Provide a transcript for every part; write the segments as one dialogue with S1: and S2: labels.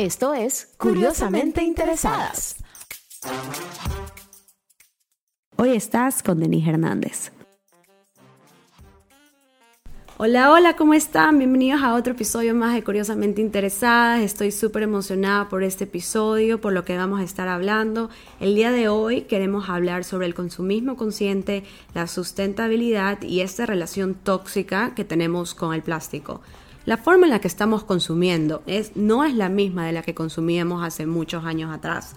S1: Esto es Curiosamente Interesadas.
S2: Hoy estás con Denis Hernández.
S3: Hola, hola, ¿cómo están? Bienvenidos a otro episodio más de Curiosamente Interesadas. Estoy súper emocionada por este episodio, por lo que vamos a estar hablando. El día de hoy queremos hablar sobre el consumismo consciente, la sustentabilidad y esta relación tóxica que tenemos con el plástico. La forma en la que estamos consumiendo es, no es la misma de la que consumíamos hace muchos años atrás.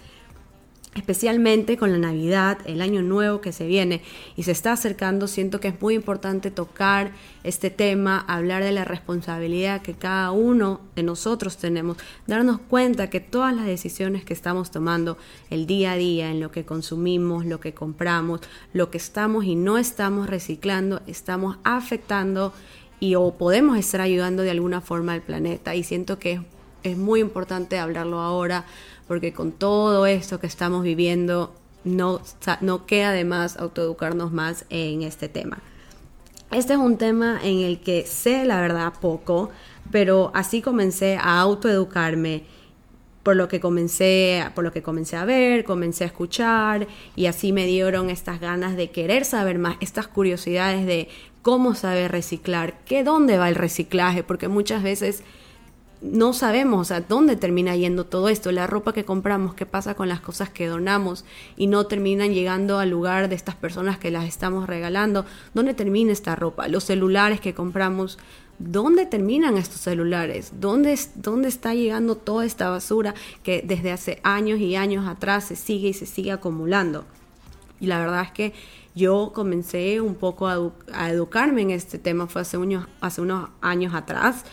S3: Especialmente con la Navidad, el año nuevo que se viene y se está acercando, siento que es muy importante tocar este tema, hablar de la responsabilidad que cada uno de nosotros tenemos, darnos cuenta que todas las decisiones que estamos tomando el día a día, en lo que consumimos, lo que compramos, lo que estamos y no estamos reciclando, estamos afectando y o podemos estar ayudando de alguna forma al planeta. Y siento que es, muy importante hablarlo ahora porque con todo esto que estamos viviendo no, no queda de más autoeducarnos más en este tema. Este es un tema en el que sé la verdad poco, pero así comencé a autoeducarme por lo que comencé, por lo que comencé a ver, comencé a escuchar y así me dieron estas ganas de querer saber más, estas curiosidades de cómo saber reciclar, qué dónde va el reciclaje, porque muchas veces no sabemos a dónde termina yendo todo esto, la ropa que compramos, qué pasa con las cosas que donamos y no terminan llegando al lugar de estas personas que las estamos regalando, dónde termina esta ropa, los celulares que compramos, dónde terminan estos celulares, dónde, dónde está llegando toda esta basura que desde hace años y años atrás se sigue y se sigue acumulando. Y la verdad es que yo comencé un poco a, educarme en este tema, fue hace unos, hace unos años atrás.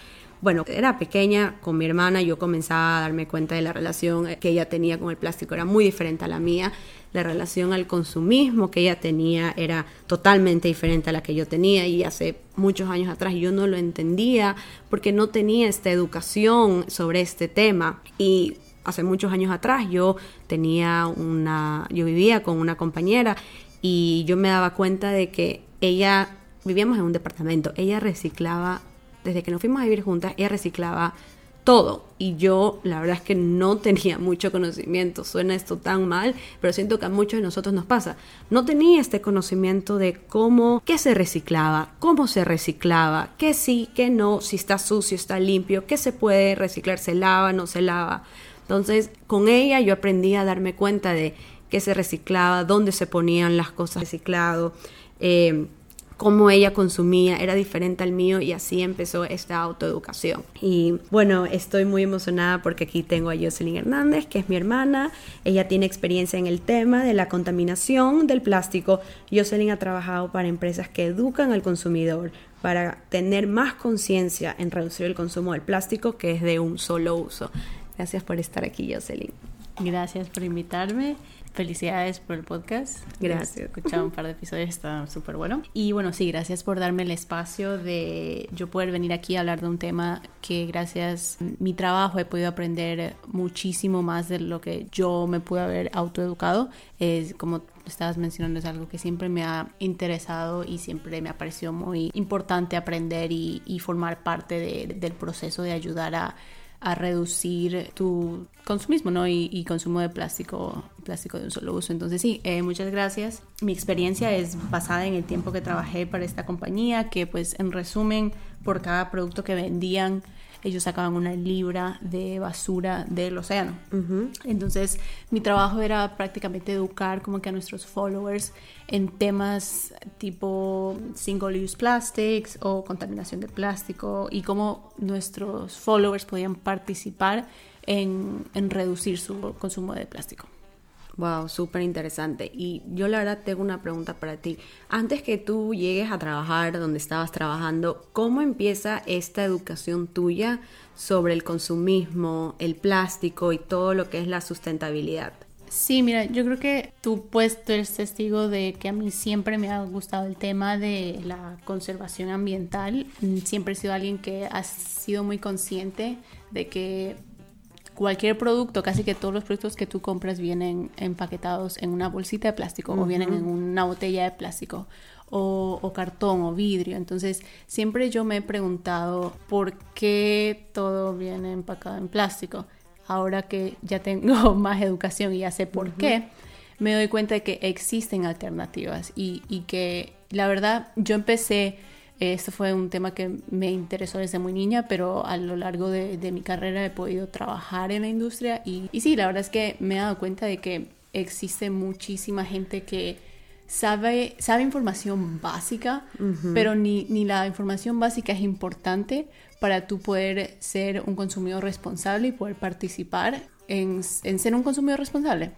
S3: Bueno, era pequeña con mi hermana, yo comenzaba a darme cuenta de la relación que ella tenía con el plástico, era muy diferente a la mía. La relación al consumismo que ella tenía era totalmente diferente a la que yo tenía y hace muchos años atrás yo no lo entendía porque no tenía esta educación sobre este tema. Y hace muchos años atrás yo tenía una, yo vivía con una compañera y yo me daba cuenta de que ella, vivíamos en un departamento, ella reciclaba, desde que nos fuimos a vivir juntas, ella reciclaba todo y yo la verdad es que no tenía mucho conocimiento, suena esto tan mal, pero siento que a muchos de nosotros nos pasa, no tenía este conocimiento de cómo, qué se reciclaba, cómo se reciclaba, qué sí, qué no, si está sucio, está limpio, qué se puede reciclar, se lava, no se lava. Entonces, con ella yo aprendí a darme cuenta de qué se reciclaba, dónde se ponían las cosas reciclado, eh, cómo ella consumía, era diferente al mío y así empezó esta autoeducación. Y bueno, estoy muy emocionada porque aquí tengo a Jocelyn Hernández, que es mi hermana, ella tiene experiencia en el tema de la contaminación del plástico. Jocelyn ha trabajado para empresas que educan al consumidor para tener más conciencia en reducir el consumo del plástico que es de un solo uso. Gracias por estar aquí, Jocelyn.
S4: Gracias por invitarme. Felicidades por el podcast.
S3: Gracias.
S4: He escuchado un par de episodios, está súper bueno. Y bueno, sí, gracias por darme el espacio de yo poder venir aquí a hablar de un tema que gracias a mi trabajo he podido aprender muchísimo más de lo que yo me pude haber autoeducado. Es como estabas mencionando, es algo que siempre me ha interesado y siempre me ha parecido muy importante aprender y, formar parte del proceso de ayudar a a reducir tu consumismo ¿no? y, consumo de plástico, plástico de un solo uso. Entonces sí, eh, muchas gracias. Mi experiencia es basada en el tiempo que trabajé para esta compañía, que pues en resumen, por cada producto que vendían, ellos sacaban una libra de basura del océano. Entonces, mi trabajo era prácticamente educar como que a nuestros followers en temas tipo single use plastics o contaminación de plástico y cómo nuestros followers podían participar en, en reducir su consumo de plástico.
S3: Wow, súper interesante. Y yo la verdad tengo una pregunta para ti. Antes que tú llegues a trabajar donde estabas trabajando, ¿cómo empieza esta educación tuya sobre el consumismo, el plástico y todo lo que es la sustentabilidad?
S4: Sí, mira, yo creo que tú puedes ser testigo de que a mí siempre me ha gustado el tema de la conservación ambiental. Siempre he sido alguien que ha sido muy consciente de que cualquier producto, casi que todos los productos que tú compras vienen empaquetados en una bolsita de plástico o vienen en una botella de plástico o, o, cartón o vidrio. Entonces, siempre yo me he preguntado por qué todo viene empacado en plástico. Ahora que ya tengo más educación y ya sé por qué, me doy cuenta de que existen alternativas y, que la verdad yo empecé, esto fue un tema que me interesó desde muy niña, pero a lo largo de, mi carrera he podido trabajar en la industria y, y sí, la verdad es que me he dado cuenta de que existe muchísima gente que sabe, sabe información básica, pero ni, ni, la información básica es importante para tú poder ser un consumidor responsable y poder participar en, en ser un consumidor responsable.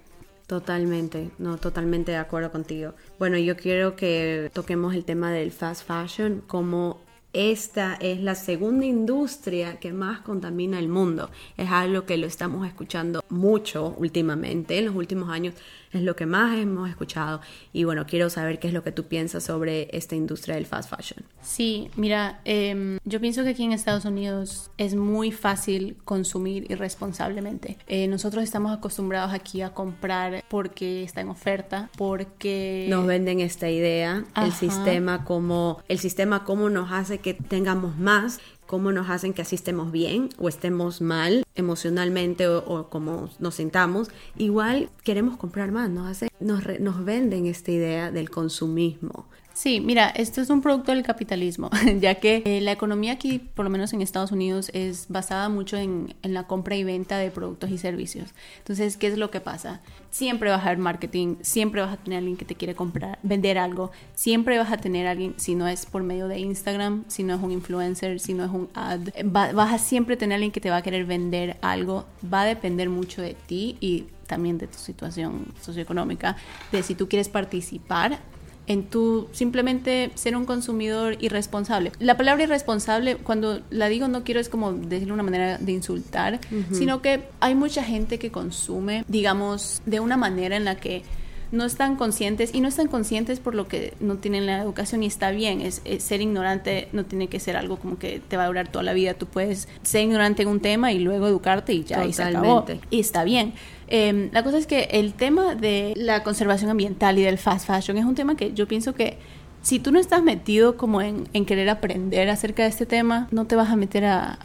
S3: Totalmente, no, totalmente de acuerdo contigo. Bueno, yo quiero que toquemos el tema del fast fashion como esta es la segunda industria que más contamina el mundo. Es algo que lo estamos escuchando mucho últimamente, en los últimos años es lo que más hemos escuchado. Y bueno, quiero saber qué es lo que tú piensas sobre esta industria del fast fashion.
S4: Sí, mira, em, yo pienso que aquí en Estados Unidos es muy fácil consumir irresponsablemente. Eh, nosotros estamos acostumbrados aquí a comprar porque está en oferta, porque
S3: nos venden esta idea, el sistema como el sistema como nos hace que tengamos más cómo nos hacen que así estemos bien o estemos mal emocionalmente o, como nos sintamos, igual queremos comprar más, nos, hace, nos, nos venden esta idea del consumismo.
S4: Sí, mira, esto es un producto del capitalismo, ya que eh, la economía aquí, por lo menos en Estados Unidos, es basada mucho en, la compra y venta de productos y servicios. Entonces, ¿qué es lo que pasa? Siempre vas a haber marketing, siempre vas a tener alguien que te quiere comprar, vender algo, siempre vas a tener alguien, si no es por medio de Instagram, si no es un influencer, si no es un ad, vas a siempre tener alguien que te va a querer vender algo, va a depender mucho de ti y también de tu situación socioeconómica, de si tú quieres participar en tu simplemente ser un consumidor irresponsable. La palabra irresponsable, cuando la digo no quiero es como decirlo una manera de insultar, sino que hay mucha gente que consume, digamos, de una manera en la que no están conscientes y no están conscientes por lo que no tienen la educación y está bien. Es, ser ignorante no tiene que ser algo como que te va a durar toda la vida. Tú puedes ser ignorante en un tema y luego educarte y ya y se acabó. Y está bien. Em, la cosa es que el tema de la conservación ambiental y del fast fashion es un tema que yo pienso que si tú no estás metido como en, querer aprender acerca de este tema, no te vas a meter a,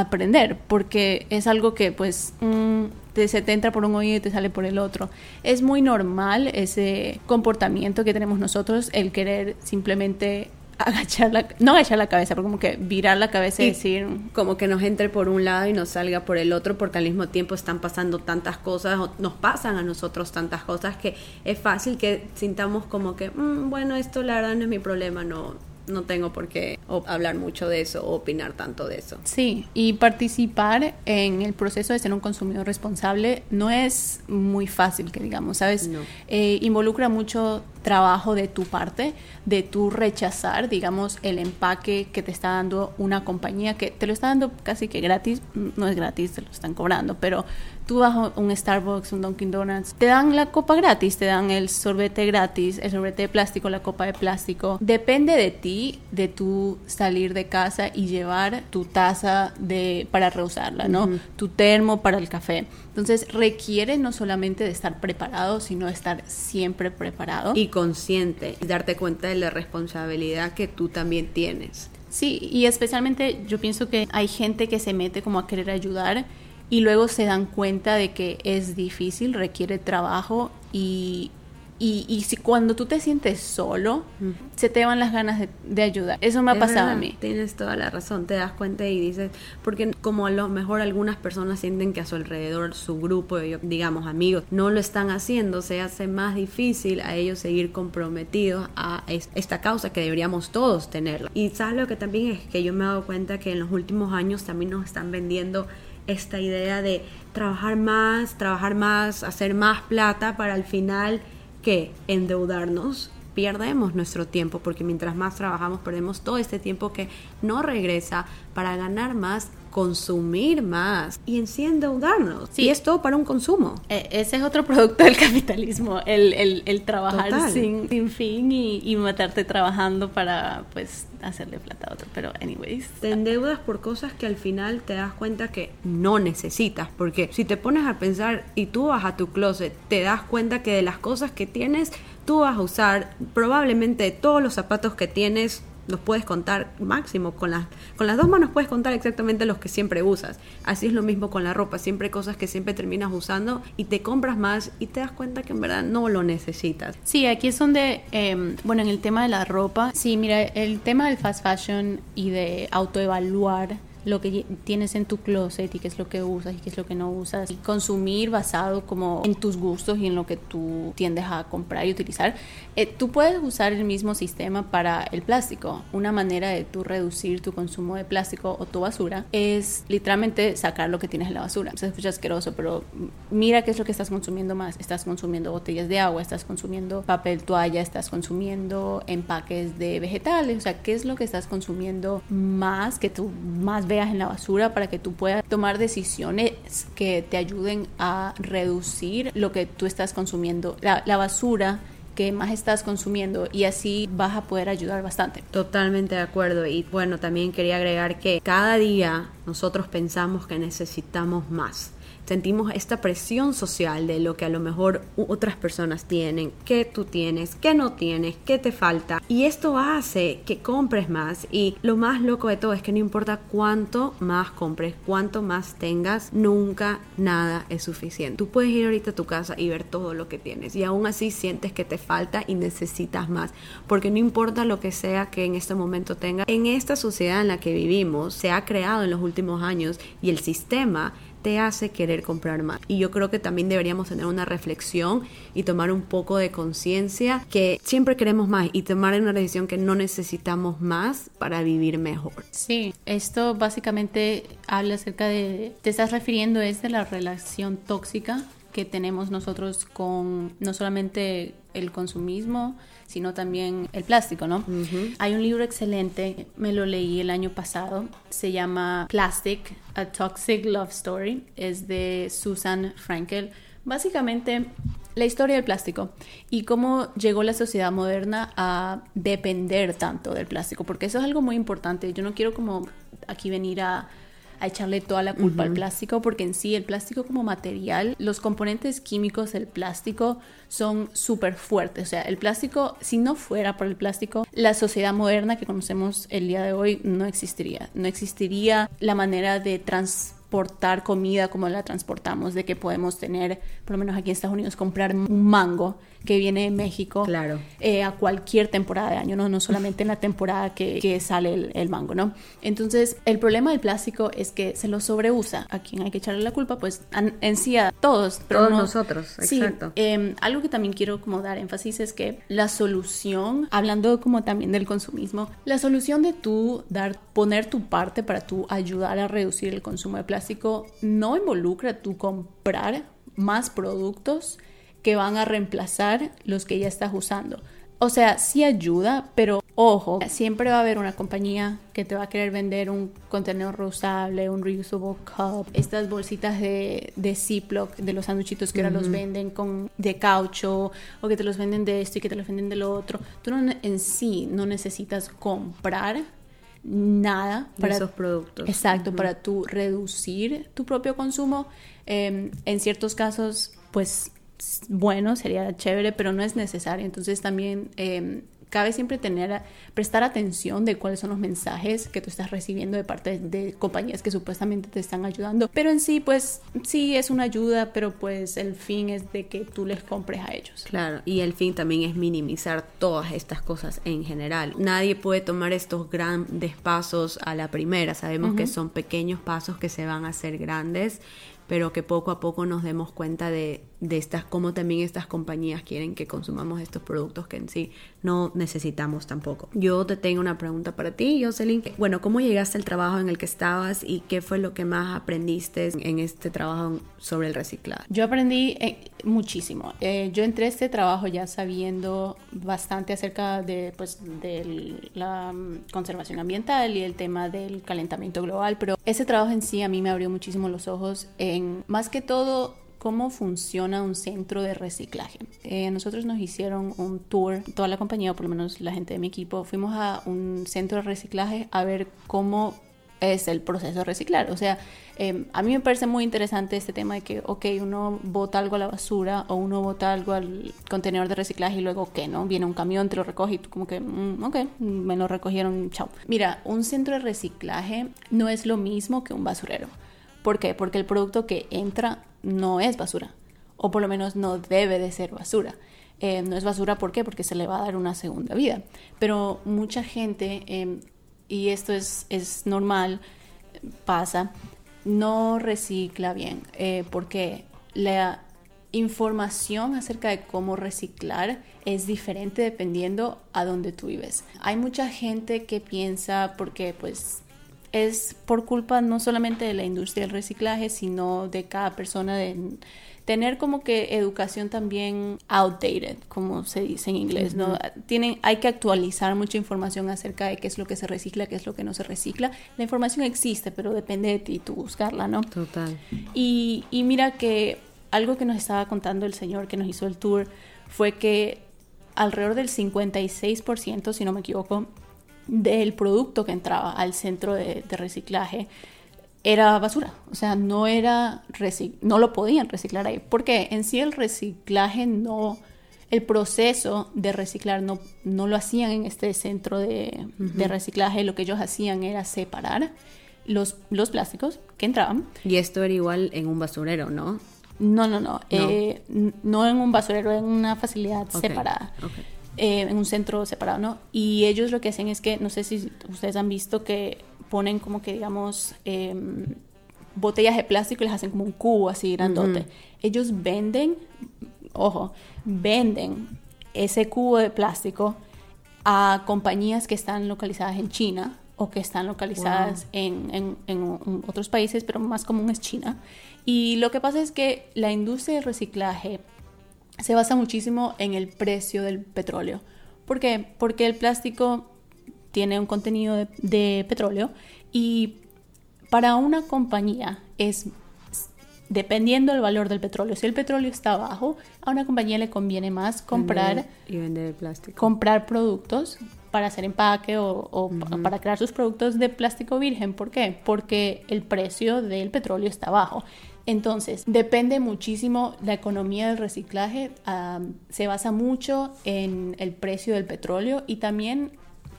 S4: aprender porque es algo que pues mm, se te entra por un oído y te sale por el otro. Es muy normal ese comportamiento que tenemos nosotros, el querer simplemente agachar la, no agachar la cabeza, pero como que virar la cabeza y, decir...
S3: Como que nos entre por un lado y nos salga por el otro, porque al mismo tiempo están pasando tantas cosas, nos pasan a nosotros tantas cosas que es fácil que sintamos como que, mm, bueno, esto la verdad no es mi problema, no, no tengo por qué hablar mucho de eso o opinar tanto de eso.
S4: Sí, y participar en el proceso de ser un consumidor responsable no es muy fácil, que digamos, ¿sabes? Eh, involucra mucho trabajo de tu parte, de tu rechazar, digamos, el empaque que te está dando una compañía que te lo está dando casi que gratis, no es gratis, te lo están cobrando, pero tú vas a un Starbucks, un Dunkin' Donuts, te dan la copa gratis, te dan el sorbete gratis, el sorbete de plástico, la copa de plástico. Depende de ti, de tú salir de casa y llevar tu taza de, para reusarla, ¿no? Tu termo para el café. Entonces requiere no solamente de estar preparado, sino de estar siempre preparado.
S3: Y consciente, y darte cuenta de la responsabilidad que tú también tienes.
S4: Sí, y especialmente yo pienso que hay gente que se mete como a querer ayudar y luego se dan cuenta de que es difícil, requiere trabajo y, y, si cuando tú te sientes solo, se te van las ganas de, ayudar. Eso me ha pasado a mí.
S3: Tienes toda la razón, te das cuenta y dices, porque como a lo mejor algunas personas sienten que a su alrededor, su grupo, digamos amigos, no lo están haciendo, se hace más difícil a ellos seguir comprometidos a esta causa que deberíamos todos tenerla. Y sabes lo que también es que yo me he dado cuenta que en los últimos años también nos están vendiendo esta idea de trabajar más, trabajar más, hacer más plata para al final que endeudarnos perdemos nuestro tiempo porque mientras más trabajamos perdemos todo este tiempo que no regresa para ganar más consumir más y en sí endeudarnos.
S4: Sí.
S3: Y es todo para un consumo.
S4: E- ese es otro producto del capitalismo, el, el- el trabajar sin, sin fin y, y matarte trabajando para pues hacerle plata a otro. Pero anyways.
S3: Te endeudas por cosas que al final te das cuenta que no necesitas. Porque si te pones a pensar y tú vas a tu closet, te das cuenta que de las cosas que tienes, tú vas a usar probablemente todos los zapatos que tienes. Los puedes contar máximo con las, con las dos manos puedes contar exactamente los que siempre usas. Así es lo mismo con la ropa, siempre hay cosas que siempre terminas usando y te compras más y te das cuenta que en verdad no lo necesitas.
S4: Sí, aquí es donde, eh, bueno, en el tema de la ropa, sí, mira, el tema del fast fashion y de autoevaluar lo que tienes en tu closet y qué es lo que usas y qué es lo que no usas y consumir basado como en tus gustos y en lo que tú tiendes a comprar y utilizar. Eh, tú puedes usar el mismo sistema para el plástico. Una manera de tú reducir tu consumo de plástico o tu basura es literalmente sacar lo que tienes en la basura. Se escucha asqueroso, pero mira qué es lo que estás consumiendo más. Estás consumiendo botellas de agua, estás consumiendo papel toalla, estás consumiendo empaques de vegetales. O sea, qué es lo que estás consumiendo más que tú más en la basura para que tú puedas tomar decisiones que te ayuden a reducir lo que tú estás consumiendo. La, la basura que más estás consumiendo y así vas a poder ayudar bastante.
S3: Totalmente de acuerdo. Y bueno, también quería agregar que cada día nosotros pensamos que necesitamos más. Sentimos esta presión social de lo que a lo mejor otras personas tienen, que tú tienes, que no tienes, que te falta. Y esto hace que compres más. Y lo más loco de todo es que no importa cuánto más compres, cuánto más tengas, nunca nada es suficiente. Tú puedes ir ahorita a tu casa y ver todo lo que tienes. Y aún así sientes que te falta y necesitas más. Porque no importa lo que sea que en este momento tengas, en esta sociedad en la que vivimos, se ha creado en los últimos años y el sistema te hace querer comprar más. Y yo creo que también deberíamos tener una reflexión y tomar un poco de conciencia que siempre queremos más y tomar una decisión que no necesitamos más para vivir mejor.
S4: Sí, esto básicamente habla acerca de, te estás refiriendo es de la relación tóxica que tenemos nosotros con no solamente el consumismo, sino también el plástico, ¿no? Hay un libro excelente, me lo leí el año pasado, se llama Plastic, A Toxic Love Story, es de Susan Frankel. Básicamente, la historia del plástico y cómo llegó la sociedad moderna a depender tanto del plástico, porque eso es algo muy importante. Yo no quiero como aquí venir a, a echarle toda la culpa al plástico, porque en sí el plástico como material, los componentes químicos del plástico son súper fuertes. O sea, el plástico, si no fuera por el plástico, la sociedad moderna que conocemos el día de hoy no existiría. No existiría la manera de transportar comida como la transportamos, de que podemos tener, por lo menos aquí en Estados Unidos, comprar un mango que viene de México
S3: Claro.
S4: eh, a cualquier temporada de año, ¿no? no solamente en la temporada que, que sale el, el mango, ¿no? Entonces, el problema del plástico es que se lo sobreusa. ¿A quién hay que echarle la culpa? Pues an- en sí a todos. pero
S3: Todos
S4: no-
S3: nosotros,
S4: Sí,
S3: exacto.
S4: eh, algo que también quiero como dar énfasis es que la solución, hablando como también del consumismo, la solución de tú dar, poner tu parte para tú ayudar a reducir el consumo de plástico no involucra tú comprar más productos que van a reemplazar los que ya estás usando. O sea, sí ayuda, pero ojo, siempre va a haber una compañía que te va a querer vender un contenedor reusable, un reusable cup, estas bolsitas de, de Ziploc, de los sanduchitos que ahora los venden con de caucho, o que te los venden de esto y que te los venden de lo otro. Tú no, en sí no necesitas comprar nada
S3: De
S4: para
S3: esos productos.
S4: Exacto, para tú reducir tu propio consumo. Eh, en ciertos casos, pues bueno, sería chévere, pero no es necesario. Entonces también eh, cabe siempre tener, prestar atención de cuáles son los mensajes que tú estás recibiendo de parte de compañías que supuestamente te están ayudando. Pero en sí, pues sí es una ayuda, pero pues el fin es de que tú les compres a ellos.
S3: Claro, y el fin también es minimizar todas estas cosas en general. Nadie puede tomar estos grandes pasos a la primera. Sabemos que son pequeños pasos que se van a hacer grandes pero que poco a poco nos demos cuenta de, de estas, cómo también estas compañías quieren que consumamos estos productos que en sí no necesitamos tampoco. Yo te tengo una pregunta para ti, Jocelyn. Bueno, ¿cómo llegaste al trabajo en el que estabas y qué fue lo que más aprendiste en este trabajo sobre el reciclaje?
S4: Yo aprendí eh, muchísimo. Eh, yo entré a este trabajo ya sabiendo bastante acerca de, pues, de la mm, conservación ambiental y el tema del calentamiento global, pero ese trabajo en sí a mí me abrió muchísimo los ojos en, más que todo, cómo funciona un centro de reciclaje. Eh, nosotros nos hicieron un tour, toda la compañía, o por lo menos la gente de mi equipo, fuimos a un centro de reciclaje a ver cómo es el proceso de reciclar. O sea, em, a mí me parece muy interesante este tema de que, ok, uno bota algo a la basura o uno bota algo al contenedor de reciclaje y luego, ¿qué? ¿No? Viene un camión, te lo recoge y tú como que, mm, ok, me lo recogieron, chao. Mira, un centro de reciclaje no es lo mismo que un basurero. ¿Por qué? Porque el producto que entra no es basura, o por lo menos no debe de ser basura. Eh, no es basura, ¿por qué? Porque se le va a dar una segunda vida. Pero mucha gente, em, y esto es, es, normal, pasa, no recicla bien, eh, porque la información acerca de cómo reciclar es diferente dependiendo a dónde tú vives. Hay mucha gente que piensa, porque pues es por culpa no solamente de la industria del reciclaje, sino de cada persona de tener como que educación también outdated, como se dice en inglés, ¿no? Tienen, hay que actualizar mucha información acerca de qué es lo que se recicla, qué es lo que no se recicla. La información existe, pero depende de ti tú buscarla, ¿no?
S3: Total.
S4: Y, y mira que algo que nos estaba contando el señor que nos hizo el tour fue que alrededor del 56%, si no me equivoco, del producto que entraba al centro de, reciclaje era basura, o sea, no era no lo podían reciclar ahí, porque en sí el reciclaje no, el proceso de reciclar no, no lo hacían en este centro de, reciclaje, lo que ellos hacían era separar los, los plásticos que entraban.
S3: Y esto era igual en un basurero, ¿no?
S4: No, no, no, no, eh, no en un basurero, en una facilidad separada. Eh, en un centro separado, ¿no? Y ellos lo que hacen es que, no sé si ustedes han visto que ponen como que, digamos, em, botellas de plástico y les hacen como un cubo así grandote. Ellos venden, ojo, venden ese cubo de plástico a compañías que están localizadas en China o que están localizadas en, en, otros países, pero más común es China. Y lo que pasa es que la industria del reciclaje se basa muchísimo en el precio del petróleo. ¿Por qué? Porque el plástico tiene un contenido de, petróleo y para una compañía es dependiendo del valor del petróleo. Si el petróleo está bajo, a una compañía le conviene más comprar
S3: y vender plástico.
S4: Comprar productos para hacer empaque o, para crear sus productos de plástico virgen. ¿Por qué? Porque el precio del petróleo está bajo. Entonces, depende muchísimo, la economía del reciclaje se basa mucho en el precio del petróleo y también,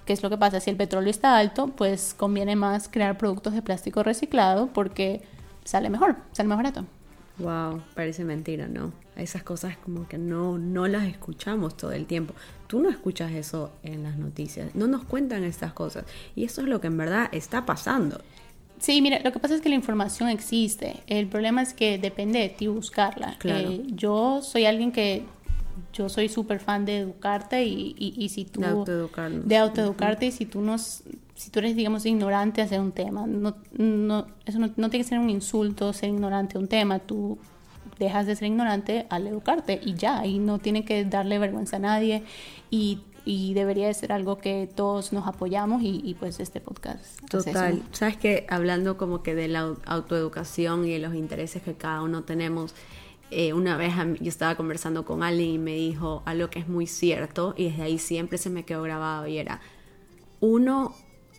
S4: ¿qué es lo que pasa? Si el petróleo está alto, pues conviene más crear productos de plástico reciclado porque sale mejor, sale más barato.
S3: Wow, parece mentira, ¿no? Esas cosas como que no, no las escuchamos todo el tiempo. Tú no escuchas eso en las noticias, no nos cuentan estas cosas. Y eso es lo que en verdad está pasando.
S4: Sí, mira, lo que pasa es que la información existe. El problema es que depende de ti buscarla. Eh, yo soy alguien que yo soy súper fan de educarte y, y, si tú
S3: de autoeducarnos.
S4: de autoeducarte y si tú nos si tú eres digamos ignorante hacia un tema no, no eso no, no, tiene que ser un insulto ser ignorante a un tema tú dejas de ser ignorante al educarte y ya y no tiene que darle vergüenza a nadie y y debería de ser algo que todos nos apoyamos y, pues este podcast.
S3: Total, sabes que hablando como que de la autoeducación y de los intereses que cada uno tenemos, eh, una vez yo estaba conversando con alguien y me dijo algo que es muy cierto y desde ahí siempre se me quedó grabado y era, uno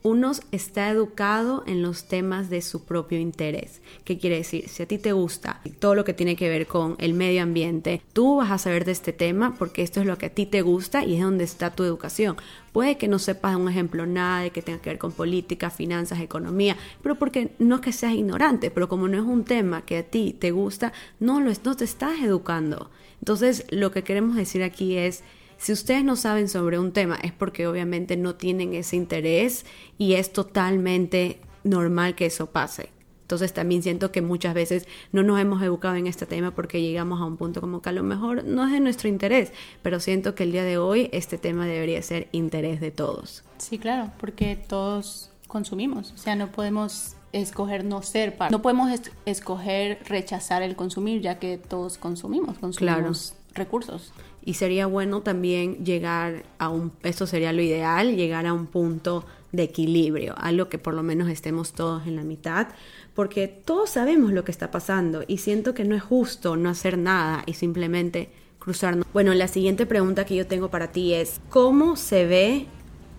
S3: uno está educado en los temas de su propio interés. ¿Qué quiere decir? Si a ti te gusta todo lo que tiene que ver con el medio ambiente, tú vas a saber de este tema porque esto es lo que a ti te gusta y es donde está tu educación. Puede que no sepas un ejemplo nada de que tenga que ver con política, finanzas, economía, pero porque no es que seas ignorante, pero como no es un tema que a ti te gusta, no, lo, no te estás educando. Entonces, lo que queremos decir aquí es si ustedes no saben sobre un tema es porque obviamente no tienen ese interés y es totalmente normal que eso pase. Entonces también siento que muchas veces no nos hemos educado en este tema porque llegamos a un punto como que a lo mejor no es de nuestro interés, pero siento que el día de hoy este tema debería ser interés de todos.
S4: Sí, claro, porque todos consumimos, o sea, no podemos escoger no ser parte, no podemos escoger rechazar el consumir ya que todos consumimos, consumimos recursos.
S3: Y sería bueno también llegar a un, esto sería lo ideal, llegar a un punto de equilibrio, algo que por lo menos estemos todos en la mitad, porque todos sabemos lo que está pasando y siento que no es justo no hacer nada y simplemente cruzarnos. Bueno, la siguiente pregunta que yo tengo para ti es, ¿cómo se ve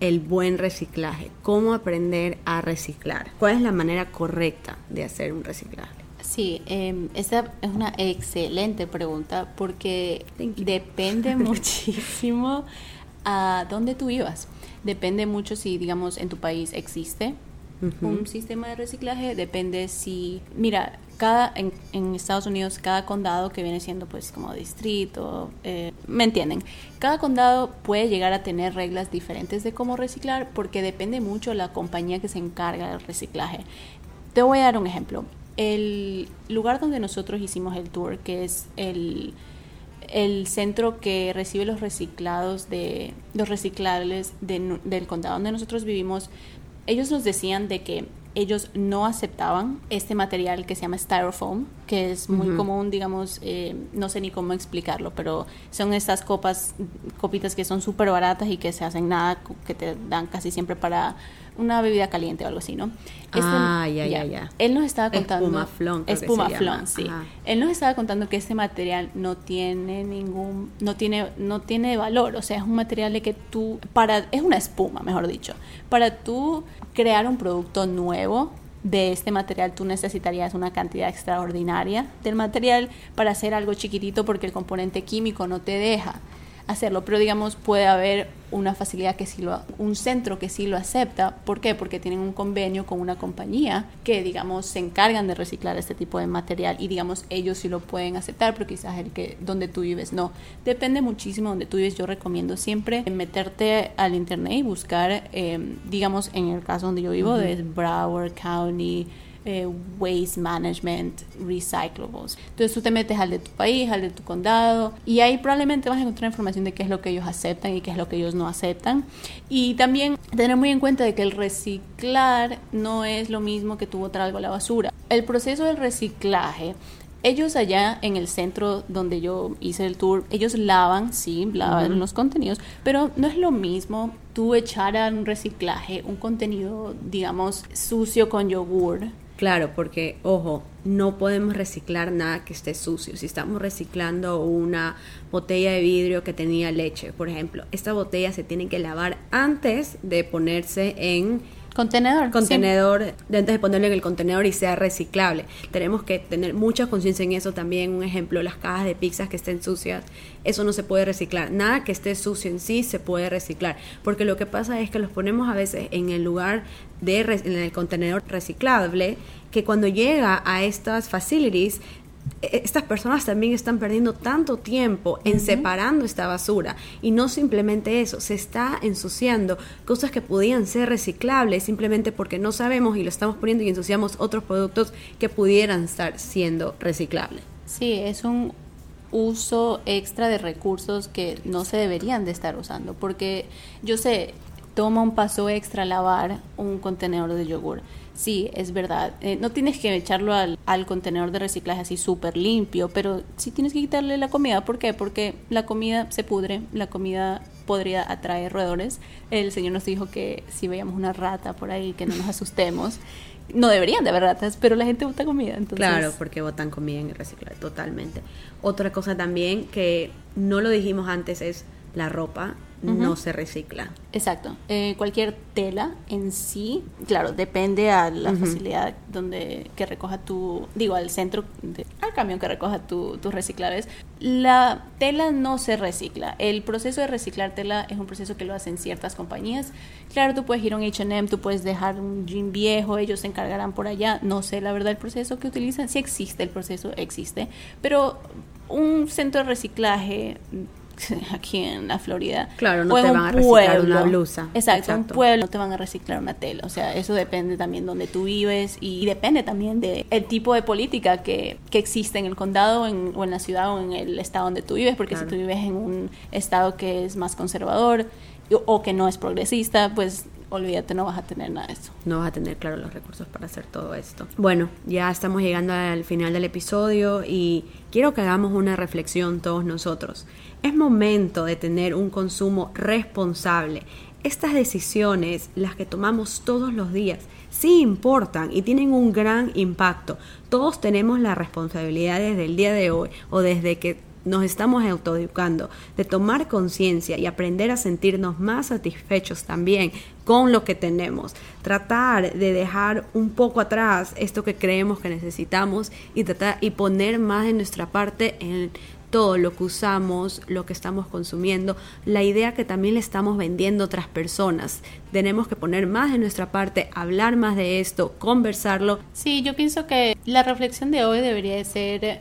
S3: el buen reciclaje? ¿Cómo aprender a reciclar? ¿Cuál es la manera correcta de hacer un reciclaje?
S4: Sí, eh, esa es una excelente pregunta porque depende muchísimo a dónde tú vivas. Depende mucho si, digamos, en tu país existe un sistema de reciclaje, depende si, mira, cada en, en, Estados Unidos cada condado que viene siendo pues como distrito, eh, ¿me entienden? Cada condado puede llegar a tener reglas diferentes de cómo reciclar porque depende mucho la compañía que se encarga del reciclaje. Te voy a dar un ejemplo. El lugar donde nosotros hicimos el tour, que es el el centro que recibe los reciclados de los reciclables del condado donde nosotros vivimos ellos nos decían de que ellos no aceptaban este material que se llama styrofoam, que es muy común, digamos, eh, no sé ni cómo explicarlo, pero son estas copas, copitas que son súper baratas y que se hacen nada, que te dan casi siempre para una bebida caliente o algo así, ¿no?
S3: Este, ah, ya, ya, ya.
S4: Él nos estaba contando...
S3: Espumaflón.
S4: Espumaflón, sí. Él nos estaba contando que este material no tiene ningún... No tiene, no tiene valor, o sea, es un material de que tú... para Es una espuma, mejor dicho. Para tú crear un producto nuevo de este material tú necesitarías una cantidad extraordinaria del material para hacer algo chiquitito porque el componente químico no te deja hacerlo, pero digamos puede haber una facilidad que sí lo, un centro que sí lo acepta. ¿Por qué? Porque tienen un convenio con una compañía que digamos se encargan de reciclar este tipo de material y digamos ellos sí lo pueden aceptar, pero quizás el que donde tú vives no. Depende muchísimo donde tú vives. Yo recomiendo siempre meterte al internet y buscar, eh, digamos en el caso donde yo vivo, de Broward County eh, waste management, recyclables. Entonces tú te metes al de tu país, al de tu condado y ahí probablemente vas a encontrar información de qué es lo que ellos aceptan y qué es lo que ellos no aceptan. Y también tener muy en cuenta de que el reciclar no es lo mismo que tú botar algo a la basura. El proceso del reciclaje ellos allá en el centro donde yo hice el tour, ellos lavan, sí, lavan los contenidos, pero no es lo mismo tú echar a un reciclaje un contenido, digamos, sucio con yogur
S3: Claro, porque, ojo, no podemos reciclar nada que esté sucio. Si estamos reciclando una botella de vidrio que tenía leche, por ejemplo, esta botella se tiene que lavar antes de ponerse en
S4: Contenedor.
S3: Contenedor, antes de ponerlo en el contenedor y sea reciclable. Tenemos que tener mucha conciencia en eso también. Un ejemplo, las cajas de pizzas que estén sucias, eso no se puede reciclar. Nada que esté sucio en sí se puede reciclar. Porque lo que pasa es que los ponemos a veces en el lugar de en el contenedor reciclable que cuando llega a estas facilities estas personas también están perdiendo tanto tiempo en separando esta basura. Y no simplemente eso, se está ensuciando cosas que podían ser reciclables simplemente porque no sabemos y lo estamos poniendo y ensuciamos otros productos que pudieran estar siendo reciclables.
S4: Sí, es un uso extra de recursos que no se deberían de estar usando porque yo sé, toma un paso extra lavar un contenedor de yogur Sí, es verdad. Eh, no tienes que echarlo al, contenedor de reciclaje así súper limpio, pero sí tienes que quitarle la comida. ¿Por qué? Porque la comida se pudre, la comida podría atraer roedores. El Señor nos dijo que si veíamos una rata por ahí, que no nos asustemos. No deberían de haber ratas, pero la gente bota comida. Entonces...
S3: Claro, porque botan comida en el reciclaje, totalmente. Otra cosa también que no lo dijimos antes es la ropa no se recicla.
S4: Exacto. Eh, cualquier tela en sí, claro, depende a la facilidad donde que recoja tu, digo, al centro, al camión que recoja tus reciclables. La tela no se recicla. El proceso de reciclar tela es un proceso que lo hacen ciertas compañías. Claro, tú puedes ir a un H&M, tú puedes dejar un jean viejo, ellos se encargarán por allá. No sé la verdad el proceso que utilizan. Si existe el proceso, existe. Pero un centro de reciclaje aquí en la Florida.
S3: Claro, no
S4: o
S3: te van a reciclar una blusa.
S4: Exacto, en un pueblo no te van a reciclar una tela. O sea, eso depende también donde tú vives y depende también de el tipo de política que, que existe en el condado en- o en la ciudad o en el estado donde tú vives. Porque
S3: Claro.
S4: si tú vives en un estado que es más conservador o que no es progresista, pues olvídate, no vas a tener nada de eso.
S3: no vas a tener, claro, los recursos para hacer todo esto. Bueno, ya estamos llegando al final del episodio y quiero que hagamos una reflexión todos nosotros. Es momento de tener un consumo responsable. Estas decisiones, las que tomamos todos los días, sí importan y tienen un gran impacto. Todos tenemos la responsabilidad desde el día de hoy o desde que nos estamos autoeducando, de tomar conciencia y aprender a sentirnos más satisfechos también con lo que tenemos. Tratar de dejar un poco atrás esto que creemos que necesitamos y tratar y poner más de nuestra parte en todo lo que usamos, lo que estamos consumiendo, la idea que también le estamos vendiendo a otras personas. Tenemos que poner más de nuestra parte, hablar más de esto, conversarlo.
S4: Sí, yo pienso que la reflexión de hoy debería de ser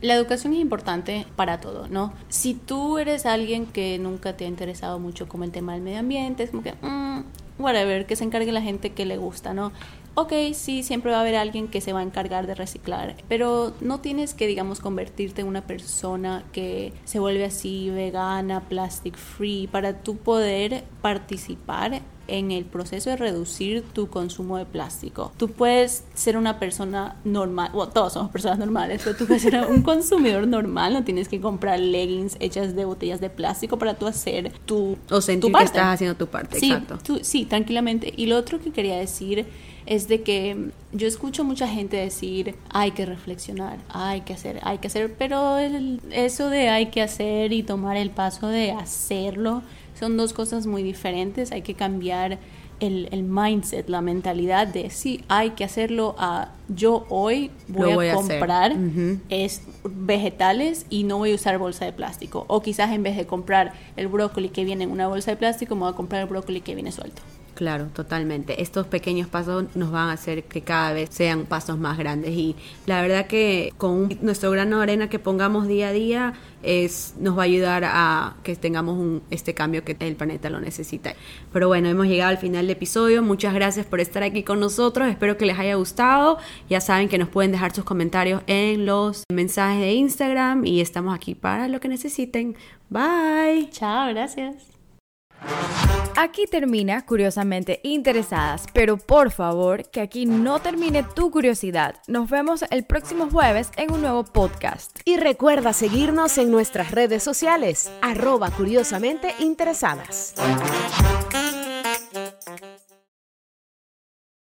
S4: la educación es importante para todo, ¿no? Si tú eres alguien que nunca te ha interesado mucho como el tema del medio ambiente, es como que, mm, whatever, que se encargue la gente que le gusta, ¿no? Ok, sí, siempre va a haber alguien que se va a encargar de reciclar, pero no tienes que, digamos, convertirte en una persona que se vuelve así vegana, plastic free, para tú poder participar en el proceso de reducir tu consumo de plástico. Tú puedes ser una persona normal, bueno, todos somos personas normales, pero tú puedes ser un consumidor normal, no tienes que comprar leggings hechas de botellas de plástico para tú hacer tu,
S3: O sentir
S4: tu
S3: que
S4: parte.
S3: estás haciendo tu parte,
S4: Sí,
S3: exacto.
S4: tú- sí, tranquilamente. Y lo otro que quería decir es de que yo escucho mucha gente decir hay que reflexionar, hay que hacer, hay que hacer, pero el- eso de hay que hacer y tomar el paso de hacerlo son dos cosas muy diferentes. Hay que cambiar el, el mindset, la mentalidad de sí, hay que hacerlo a yo hoy voy, a comprar es vegetales y no voy a usar bolsa de plástico. O quizás en vez de comprar el brócoli que viene en una bolsa de plástico, me voy a comprar el brócoli que viene suelto.
S3: Claro, totalmente. Estos pequeños pasos nos van a hacer que cada vez sean pasos más grandes y la verdad que con nuestro grano de arena que pongamos día a día es nos va a ayudar a que tengamos este cambio que el planeta lo necesita. Pero bueno, hemos llegado al final del episodio. Muchas gracias por estar aquí con nosotros. Espero que les haya gustado. Ya saben que nos pueden dejar sus comentarios en los mensajes de Instagram y estamos aquí para lo que necesiten. Bye.
S4: Chao, gracias.
S5: Aquí termina Curiosamente Interesadas, pero por favor que aquí no termine tu curiosidad. Nos vemos el próximo jueves en un nuevo podcast.
S1: Y recuerda seguirnos en nuestras redes sociales, arroba curiosamente interesadas.